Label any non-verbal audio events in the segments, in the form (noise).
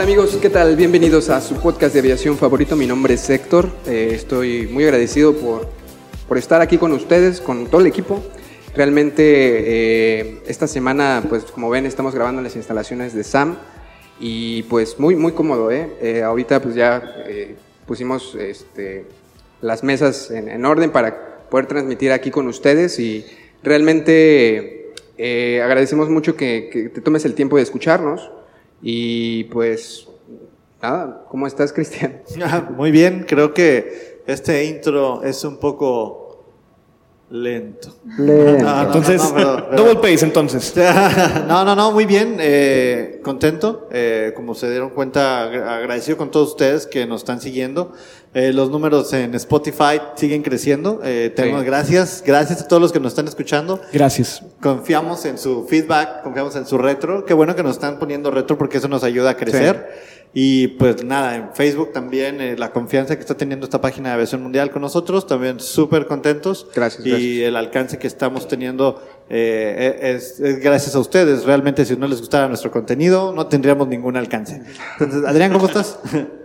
Hola amigos, ¿qué tal? Bienvenidos a su podcast de aviación favorito. Mi nombre es Héctor. Eh, estoy muy agradecido por, por estar aquí con ustedes, con todo el equipo. Realmente eh, esta semana, pues como ven, estamos grabando en las instalaciones de SAM y pues muy, muy cómodo. ¿eh? Eh, ahorita pues ya eh, pusimos este, las mesas en, en orden para poder transmitir aquí con ustedes y realmente agradecemos mucho que te tomes el tiempo de escucharnos. Y pues, nada, ¿cómo estás, Cristian? (laughs) Ah, Muy bien, creo que este intro es un poco lento. Ah, no, Entonces, no, no, perdón, perdón. double pace entonces. (laughs) No, no, no, muy bien, eh, contento, eh, como se dieron cuenta, agra- agradecido con todos ustedes que nos están siguiendo. Eh, los números en Spotify siguen creciendo. Eh, tenemos Sí. gracias, gracias a todos los que nos están escuchando. Gracias. Confiamos en su feedback, confiamos en su retro. Qué bueno que nos están poniendo retro porque eso nos ayuda a crecer. Y pues nada, en Facebook también eh, la confianza que está teniendo esta página de aviación mundial con nosotros, también súper contentos. Gracias, Y gracias. el alcance que estamos teniendo eh, es, es gracias a ustedes. Realmente si no les gustara nuestro contenido, no tendríamos ningún alcance. Entonces, Adrián, ¿cómo estás? (laughs)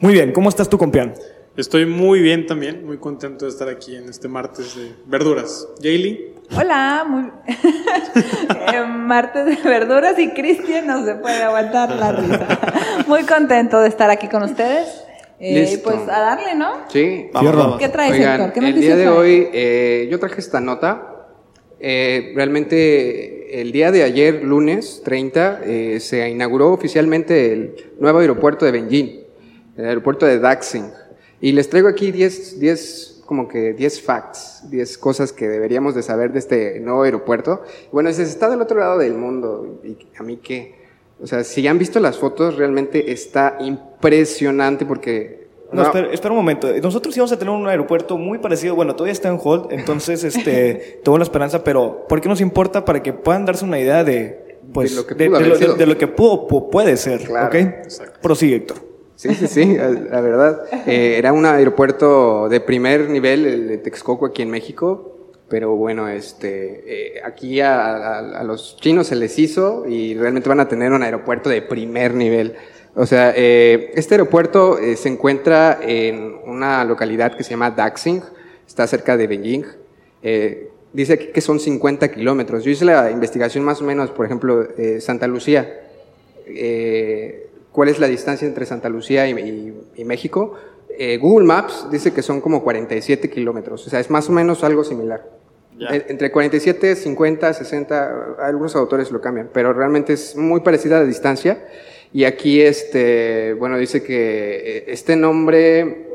Muy bien, ¿cómo estás tú, compián? Estoy muy bien también, muy contento de estar aquí en este martes de verduras. Jaylee, Hola, muy... (laughs) Eh, martes de verduras y Cristian no se puede aguantar la risa. (laughs) Muy contento de estar aquí con ustedes. Eh, Listo. pues a darle, ¿no? Sí, Vamos, vamos. ¿Qué traes, Oigan, Héctor? ¿Qué el día de hoy eh, yo traje esta nota. Eh, realmente el día de ayer, lunes 30, eh, se inauguró oficialmente el nuevo aeropuerto de Beijing, el aeropuerto de Daxing. Y les traigo aquí 10, 10 como que 10 facts, 10 cosas que deberíamos de saber de este nuevo aeropuerto. Bueno, se está del otro lado del mundo. ¿Y a mí qué? O sea, si han visto las fotos, realmente está impresionante porque... No, espera, espera un momento. Nosotros íbamos a tener un aeropuerto muy parecido. Bueno, todavía está en hold, entonces este, (laughs) tengo la esperanza, pero ¿por qué nos importa? Para que puedan darse una idea de, pues, De lo que de, pudo de haber lo, de- de lo que pudo, pu- puede ser. Claro, ¿Ok? Prosigue, Héctor. Sí, sí, sí, la verdad. Eh, era un aeropuerto de primer nivel, el de Texcoco aquí en México, pero bueno, este, eh, aquí a, a- a los chinos se les hizo y realmente van a tener un aeropuerto de primer nivel. O sea, eh, este aeropuerto eh, se encuentra en una localidad que se llama Daxing, está cerca de Beijing. Eh, dice que son 50 kilómetros. Yo hice la investigación más o menos, por ejemplo, eh, Santa Lucía eh, cuál es la distancia entre Santa Lucía y, y- y México. Eh, Google Maps dice que son como 47 kilómetros, o sea, es más o menos algo similar. Eh, Entre 47, 50, 60, algunos autores lo cambian, pero realmente es muy parecida a la distancia. Y aquí, este, bueno, dice que eh, este nombre,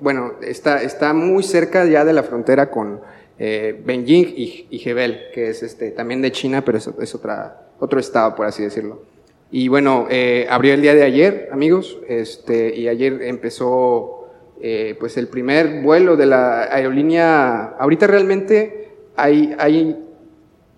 bueno, está, está muy cerca ya de la frontera con eh, Beijing y, y Hebel, que es este, también de China, pero es, es otra, otro estado, por así decirlo. Y bueno, eh, abrió el día de ayer, amigos, este, y ayer empezó eh, pues el primer vuelo de la aerolínea. Ahorita realmente hay, hay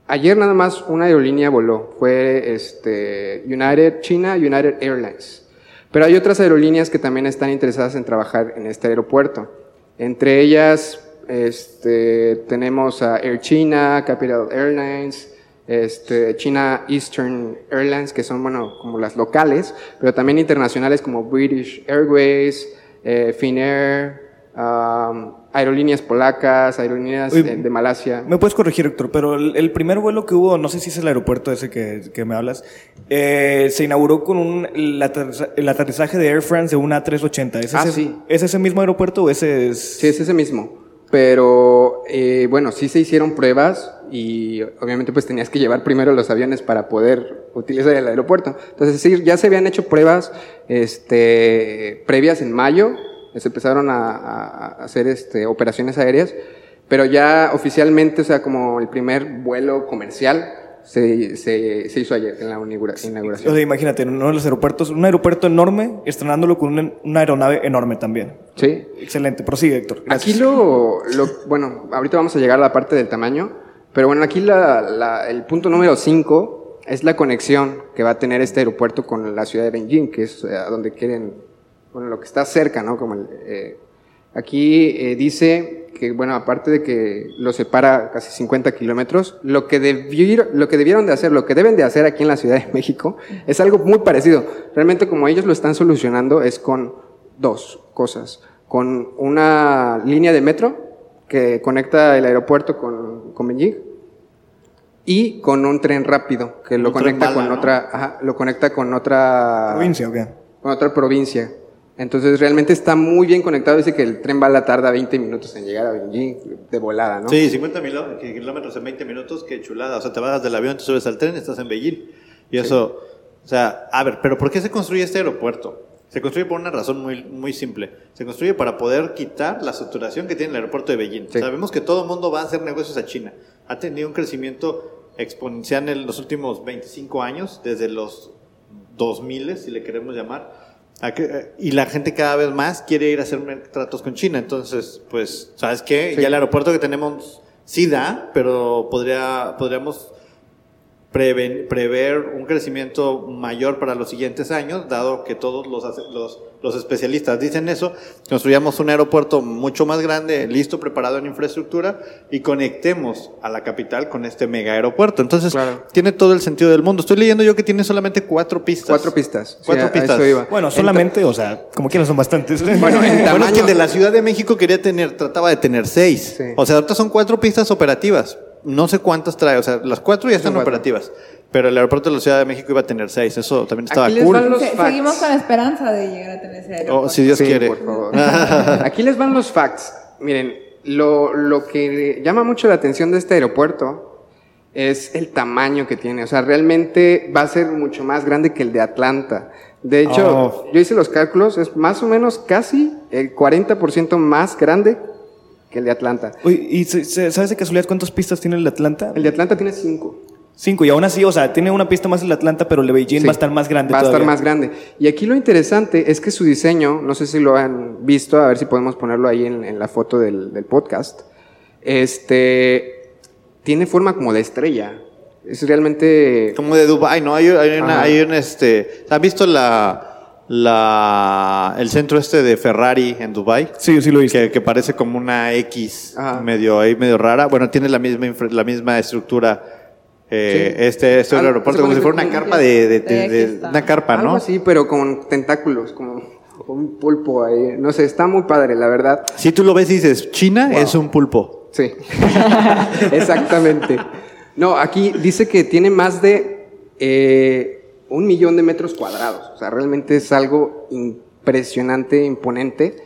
ayer nada más una aerolínea voló, fue este, United China, United Airlines. Pero hay otras aerolíneas que también están interesadas en trabajar en este aeropuerto. Entre ellas este, tenemos a Air China, Capital Airlines, este, China Eastern Airlines, que son, bueno, como las locales, pero también internacionales como British Airways, eh, Finnair, um, aerolíneas polacas, aerolíneas de Malasia. Me puedes corregir, Héctor, pero el, el primer vuelo que hubo, no sé si es el aeropuerto ese que, que me hablas, eh, se inauguró con un, el, aterriza- el aterrizaje de Air France de una A380. ¿Es, Ah, ese, sí. ¿Es ese mismo aeropuerto o ese es...? Sí, es ese mismo. Pero eh, bueno, sí se hicieron pruebas y obviamente pues tenías que llevar primero los aviones para poder utilizar el aeropuerto. Entonces sí, ya se habían hecho pruebas este, previas en mayo, se empezaron a, hacer este, operaciones aéreas, pero ya oficialmente, o sea, como el primer vuelo comercial, se, se, se hizo ayer en la inaugura- O inauguración. sea, imagínate, uno de los aeropuertos, un aeropuerto enorme, estrenándolo con una, una aeronave enorme también. Sí. Excelente, prosigue, Héctor. Gracias. Aquí lo, lo- bueno, ahorita vamos a llegar a la parte del tamaño, pero bueno, aquí la- la- el punto número 5 es la conexión que va a tener este aeropuerto con la ciudad de Beijing, que es eh, a donde quieren, bueno, lo que está cerca, ¿no? Como el, eh, aquí eh, dice que, bueno, aparte de que lo separa casi 50 kilómetros, lo, que debier- lo que debieron de hacer, lo que deben de hacer aquí en la Ciudad de México, es algo muy parecido. Realmente como ellos lo están solucionando es con dos cosas. Con una línea de metro que conecta el aeropuerto con, con Beijing y con un tren rápido que lo conecta bala, con ¿no? otra, ajá, lo conecta con otra ¿Provincia o qué? con otra provincia. Entonces realmente está muy bien conectado. Dice que el tren bala tarda 20 minutos en llegar a Beijing de volada, ¿no? Sí, 50 mil- kilómetros en 20 minutos, qué chulada. O sea, te bajas del avión, te subes al tren, estás en Beijing. Y eso, o sea, a ver, pero ¿por qué se construye este aeropuerto? Se construye por una razón muy, muy simple. Se construye para poder quitar la saturación que tiene el aeropuerto de Beijing. Sí. Sabemos que todo el mundo va a hacer negocios a China. Ha tenido un crecimiento exponencial en los últimos 25 años, desde los 2000, si le queremos llamar. Eh, y la gente cada vez más quiere ir a hacer tratos con China. Entonces, pues, ¿sabes qué? Sí. Ya el aeropuerto que tenemos sí da, pero podría, podríamos preven- prever un crecimiento mayor para los siguientes años, dado que todos los, hace- los, los especialistas dicen eso, construyamos un aeropuerto mucho más grande, listo, preparado en infraestructura, y conectemos a la capital con este mega aeropuerto. Entonces, Claro. tiene todo el sentido del mundo. Estoy leyendo yo que tiene solamente cuatro pistas. Cuatro pistas. Cuatro pistas. iba. Bueno, solamente, o sea, como quieran son bastantes. (laughs) Bueno, en (laughs) Bueno, que el de la Ciudad de México quería tener, trataba de tener seis. Sí. O sea, ahorita son cuatro pistas operativas. No sé cuántas trae, o sea, las cuatro ya están operativas. Pero el aeropuerto de la Ciudad de México iba a tener seis. Eso también estaba Aquí les cool. van los facts. seguimos con la esperanza de llegar a tener ese aeropuerto. Oh, si Dios Sí, quiere. por favor. (laughs) Aquí les van los facts. Miren, lo, lo que llama mucho la atención de este aeropuerto es el tamaño que tiene. O sea, realmente va a ser mucho más grande que el de Atlanta. De hecho, Oh. yo hice los cálculos, es más o menos casi el 40% más grande que el de Atlanta. Oye, ¿y se- se- sabes de casualidad cuántas pistas tiene el de Atlanta? El de Atlanta tiene 5. Cinco, y aún así, o sea, tiene una pista más el de Atlanta, pero el de Beijing Sí, va a estar más grande Va a todavía. estar más grande. Y aquí lo interesante es que su diseño, no sé si lo han visto, a ver si podemos ponerlo ahí en, en la foto del, del podcast. Este tiene forma como de estrella. Es realmente. Como de Dubai, ¿no? Hay, hay una, hay un este. ¿Has visto la, la, el centro este de Ferrari en Dubai? Sí, sí lo hice. Que, que parece como una X Ajá. medio ahí, medio rara. Bueno, tiene la misma, infra- la misma estructura. eh, Sí. Este, este Algo- aeropuerto, como si fuera una carpa de, de- de- Sí, aquí de- está. una carpa, Algo ¿no? así, pero con tentáculos, como un pulpo ahí. No sé, está muy padre, la verdad. Si tú lo ves y dices, China es un pulpo. Sí, (laughs) exactamente. No, aquí dice que tiene más de eh, un millón de metros cuadrados. O sea, realmente es algo impresionante, imponente.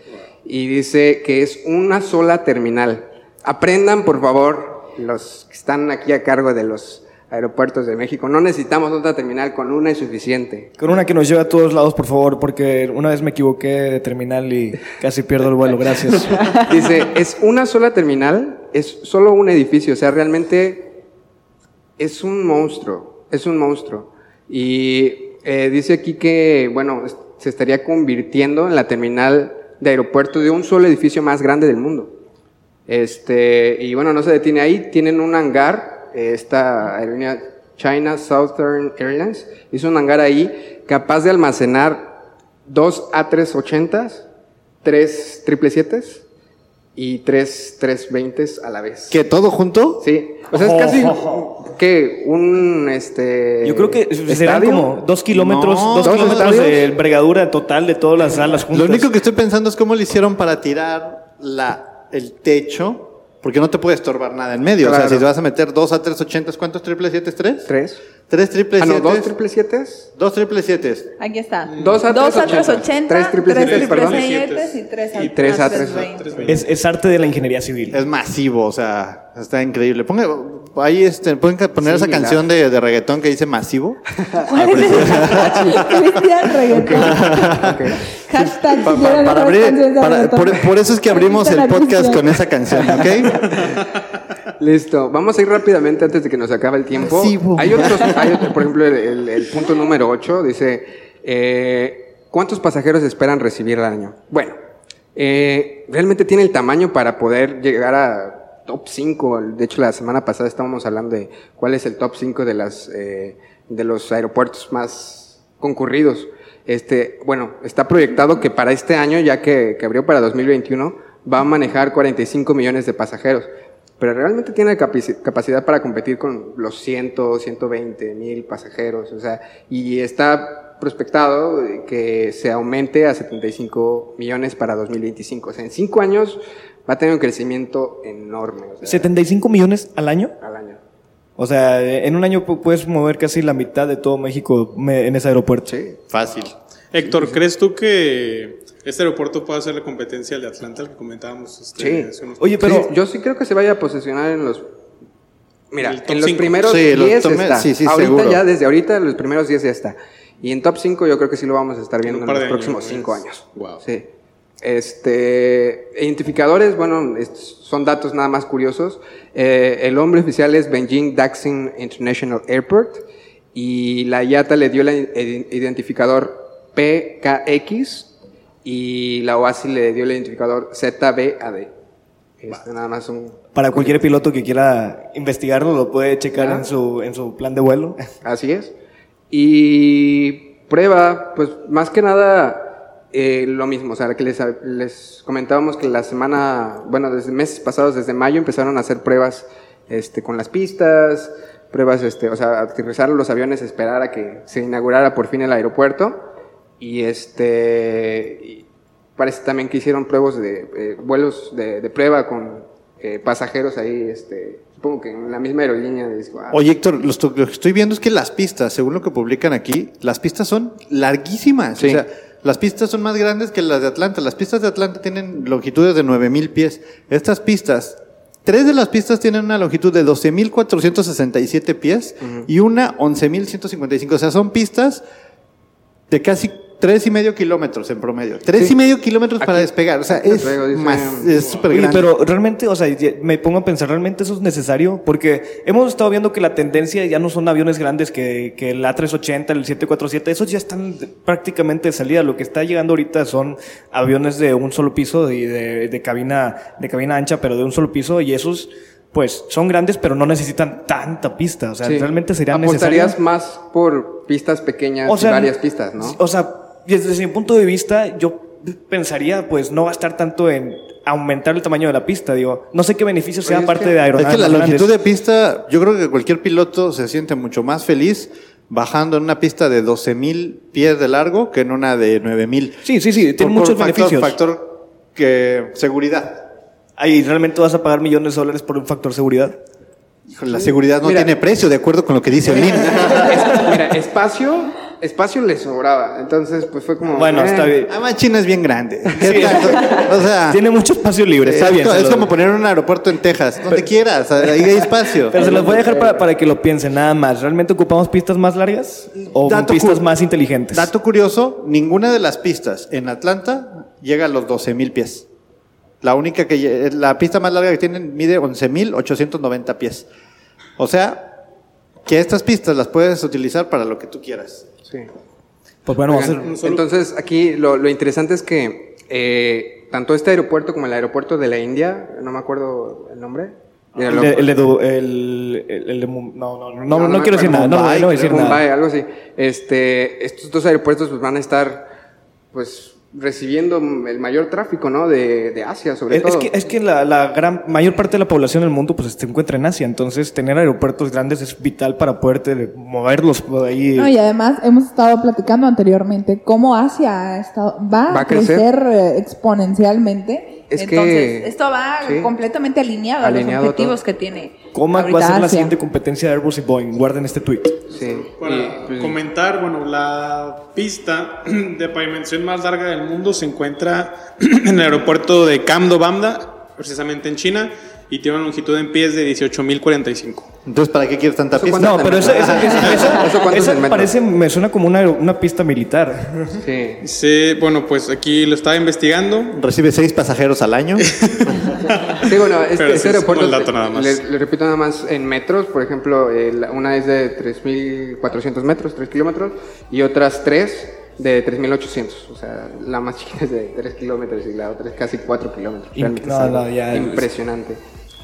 Y dice que es una sola terminal. Aprendan, por favor, los que están aquí a cargo de los aeropuertos de México. No necesitamos otra terminal, con una es suficiente. Con una que nos lleve a todos lados, por favor, porque una vez me equivoqué de terminal y casi pierdo el vuelo. Gracias. (laughs) Dice, es una sola terminal, es solo un edificio, o sea, realmente es un monstruo, es un monstruo. Y eh, dice aquí que, bueno, se estaría convirtiendo en la terminal de aeropuerto de un solo edificio más grande del mundo. Este, y bueno, no se detiene ahí, tienen un hangar, eh, esta aerolínea China Southern Airlines, hizo un hangar ahí capaz de almacenar dos A380s, tres 777s y tres 320s a la vez. ¿Que todo junto? Sí, o sea, es casi que un este Yo creo que serán estadio. como dos kilómetros, No, dos ¿dos kilómetros estadios? de envergadura total de todas las salas juntas. Lo único que estoy pensando es cómo le hicieron para tirar la, el techo, porque no te puede estorbar nada en medio. O sea, si te vas a meter dos a tres ochentas, ¿cuántos triple siete es tres? tres. Tres triple Ah, no, siete. dos triple siete. Dos triple siete. Aquí está. Dos A Dos 380, tres triple tres siete, perdón. y tres A Y tres A tres tres. Tres. Es, es arte de la ingeniería civil. Es masivo, o sea, está increíble. Ponga, ahí este, pueden poner Sí, esa canción de, de reggaetón que dice masivo. ¿Cuál es esa? Cristian Reggaetón. Hashtag Pa- pa- para abrir- para- por, por eso es que abrimos el podcast con esa canción, ¿ok? (laughs) Listo, vamos a ir rápidamente antes de que nos acabe el tiempo. Sí, hay otros, hay otro- por ejemplo, el, el- el punto número 8 dice, eh, ¿cuántos pasajeros esperan recibir al año? Bueno, eh, realmente tiene el tamaño para poder llegar a top 5. De hecho, la semana pasada estábamos hablando de cuál es el top 5 de, las, eh, de los aeropuertos más concurridos. Este, bueno, está proyectado que para este año, ya que, que abrió para 2021, va a manejar 45 millones de pasajeros. Pero realmente tiene capaci- capacidad para competir con los 100, 120 mil pasajeros. O sea, y está prospectado que se aumente a 75 millones para 2025. O sea, en cinco años va a tener un crecimiento enorme. o sea, 75 millones al año. al año. O sea, en un año pu- puedes mover casi la mitad de todo México en ese aeropuerto. Sí. Fácil. Héctor, ¿crees tú que este aeropuerto pueda hacer la competencia al de Atlanta, que comentábamos? este, Sí. hace unos- Oye, pero Sí, yo sí creo que se vaya a posicionar en los. Mira, En los cinco. primeros Sí, los 10 top- está. sí, sí, ahorita seguro. ya, desde ahorita, los primeros 10 ya está. Y en top 5 yo creo que sí lo vamos a estar viendo en, los años, próximos ¿no? 5 Es- años. Wow. Sí. Este, identificadores, bueno, son datos nada más curiosos. Eh, el nombre oficial es Beijing Daxing International Airport y la IATA le dio el id- identificador PKX y la OASI le dio el identificador ZBAD. Este, nada más un para cualquier piloto que quiera investigarlo, lo puede checar Ah. en su, en su plan de vuelo. (laughs) Así es. Y prueba, pues más que nada eh, lo mismo, o sea, que les, les comentábamos que la semana, bueno, desde meses pasados, desde mayo, empezaron a hacer pruebas este, con las pistas, pruebas, este, o sea, aterrizar los aviones, esperar a que se inaugurara por fin el aeropuerto. Y este, y parece también que hicieron pruebas de eh, vuelos de, de prueba con eh, pasajeros ahí, este, supongo que en la misma aerolínea. de- ah, Oye, Héctor, lo, que estoy viendo es que las pistas, según lo que publican aquí, las pistas son larguísimas. Sí. O sea, las pistas son más grandes que las de Atlanta. Las pistas de Atlanta tienen longitudes de 9000 pies. Estas pistas, tres de las pistas tienen una longitud de 12467 pies y una 11155. O sea, son pistas de casi tres y medio kilómetros en promedio. Tres Sí. y medio kilómetros para despegar. O sea, es luego dice- más, es súper grande. pero realmente, o sea, me pongo a pensar, ¿realmente eso es necesario? Porque hemos estado viendo que la tendencia ya no son aviones grandes que, que el A380, el 747, esos ya están prácticamente de salida. Lo que está llegando ahorita son aviones de un solo piso y de, de cabina, de cabina ancha, pero de un solo piso, y esos, pues, son grandes, pero no necesitan tanta pista. O sea, Sí. realmente serían Apostarías necesarios. más por pistas pequeñas O sea, y varias pistas, ¿no? O sea, desde mi punto de vista, yo pensaría, pues, no gastar tanto en aumentar el tamaño de la pista. Digo, no sé qué beneficios Oye, sea es aparte que- de Es aeronaves que la longitud grandes. de pista, yo creo que cualquier piloto se siente mucho más feliz bajando en una pista de 12.000 pies de largo que en una de 9.000. Sí, sí, sí, tiene Por- muchos por factor- beneficios. Factor que seguridad. Ahí realmente vas a pagar millones de dólares por un factor seguridad. Híjole, La seguridad no Mira. tiene precio, de acuerdo con lo que dice Olin. (laughs) Es- mira, espacio, espacio le sobraba. Entonces, pues fue como. Bueno, eh, está bien. Además, China es bien grande. ¿Qué tanto? O sea, Tiene mucho espacio libre, está es, bien. es como poner un aeropuerto en Texas, donde quieras, ahí hay espacio. (laughs) Pero se los voy a dejar para, para que lo piensen nada más. ¿Realmente ocupamos pistas más largas o Dato pistas más inteligentes? Dato curioso, ninguna de las pistas en Atlanta llega a los 12.000 pies. La única que la pista más larga que tienen mide 11.890 pies. O sea, que estas pistas las puedes utilizar para lo que tú quieras. Sí. Pues bueno, vamos a Entonces, aquí lo, lo interesante es que eh, tanto este aeropuerto como el aeropuerto de la India, no me acuerdo el nombre. Mira, el el el- el- de no, no, no, no, No, quiero decir nada, no, no voy a decir Mumbai, nada. algo así. Este, estos dos aeropuertos pues, van a estar pues recibiendo el mayor tráfico, ¿no? De, de Asia, sobre Es, todo. es que, es que la, la gran mayor parte de la población del mundo pues se encuentra en Asia, entonces tener aeropuertos grandes es vital para poder moverlos por ahí. No, y además hemos estado platicando anteriormente cómo Asia ha estado, va, Va a crecer, eh, exponencialmente Es Entonces, que- esto va sí. completamente alineado, a los objetivos todo. que tiene. Comac va a ser la siguiente competencia de Airbus y Boeing. Guarden este tweet. Sí. Para y, pues, comentar, bueno, la pista (clears throat) de pavimentación más larga del mundo se encuentra (clears throat) en el aeropuerto de Camdo Bamda, precisamente en China, y tiene una longitud en pies de 18.045. Entonces, ¿para qué quieres tanta ¿Eso pista? No, pero eso, eso, eso, eso- ¿Eso cuánto es parece, me suena como una, una pista militar. sí. Sí, bueno, pues aquí lo estaba investigando. Recibe seis pasajeros al año. (laughs) Sí, bueno, este, este es aeropuerto, como el dato nada más. Le, le repito nada más, en metros, por ejemplo, la- una es de 3.400 metros, 3 kilómetros, y otras tres de 3.800. O sea, la más chiquita es de 3 kilómetros y la otra es casi 4 kilómetros. Realmente no, no, ya impresionante.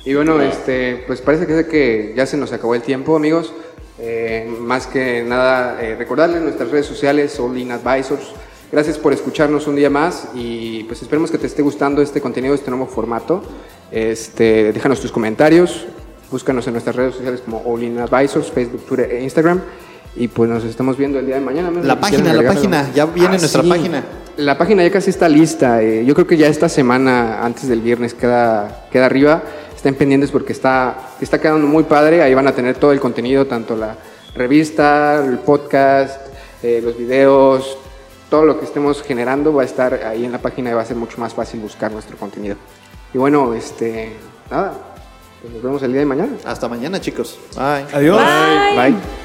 Y bueno, este, pues parece que, que ya se nos acabó el tiempo, amigos. Eh, más que nada, eh, recordarles nuestras redes sociales, All In Advisors. Gracias por escucharnos un día más y pues esperemos que te esté gustando este contenido, este nuevo formato. Este, déjanos tus comentarios, búscanos en nuestras redes sociales como All In Advisors, Facebook, Twitter e Instagram. Y pues nos estamos viendo el día de mañana. La página, la página, ya viene nuestra página. La página ya casi está lista. eh, yo creo que ya esta semana, antes del viernes, queda, queda arriba. Estén pendientes porque está, está quedando muy padre. Ahí van a tener todo el contenido, tanto la revista, el podcast, eh, los videos, todo lo que estemos generando va a estar ahí en la página y va a ser mucho más fácil buscar nuestro contenido. Y bueno, este, nada, pues nos vemos el día de mañana. Hasta mañana, chicos. Bye. Adiós. Bye. Bye.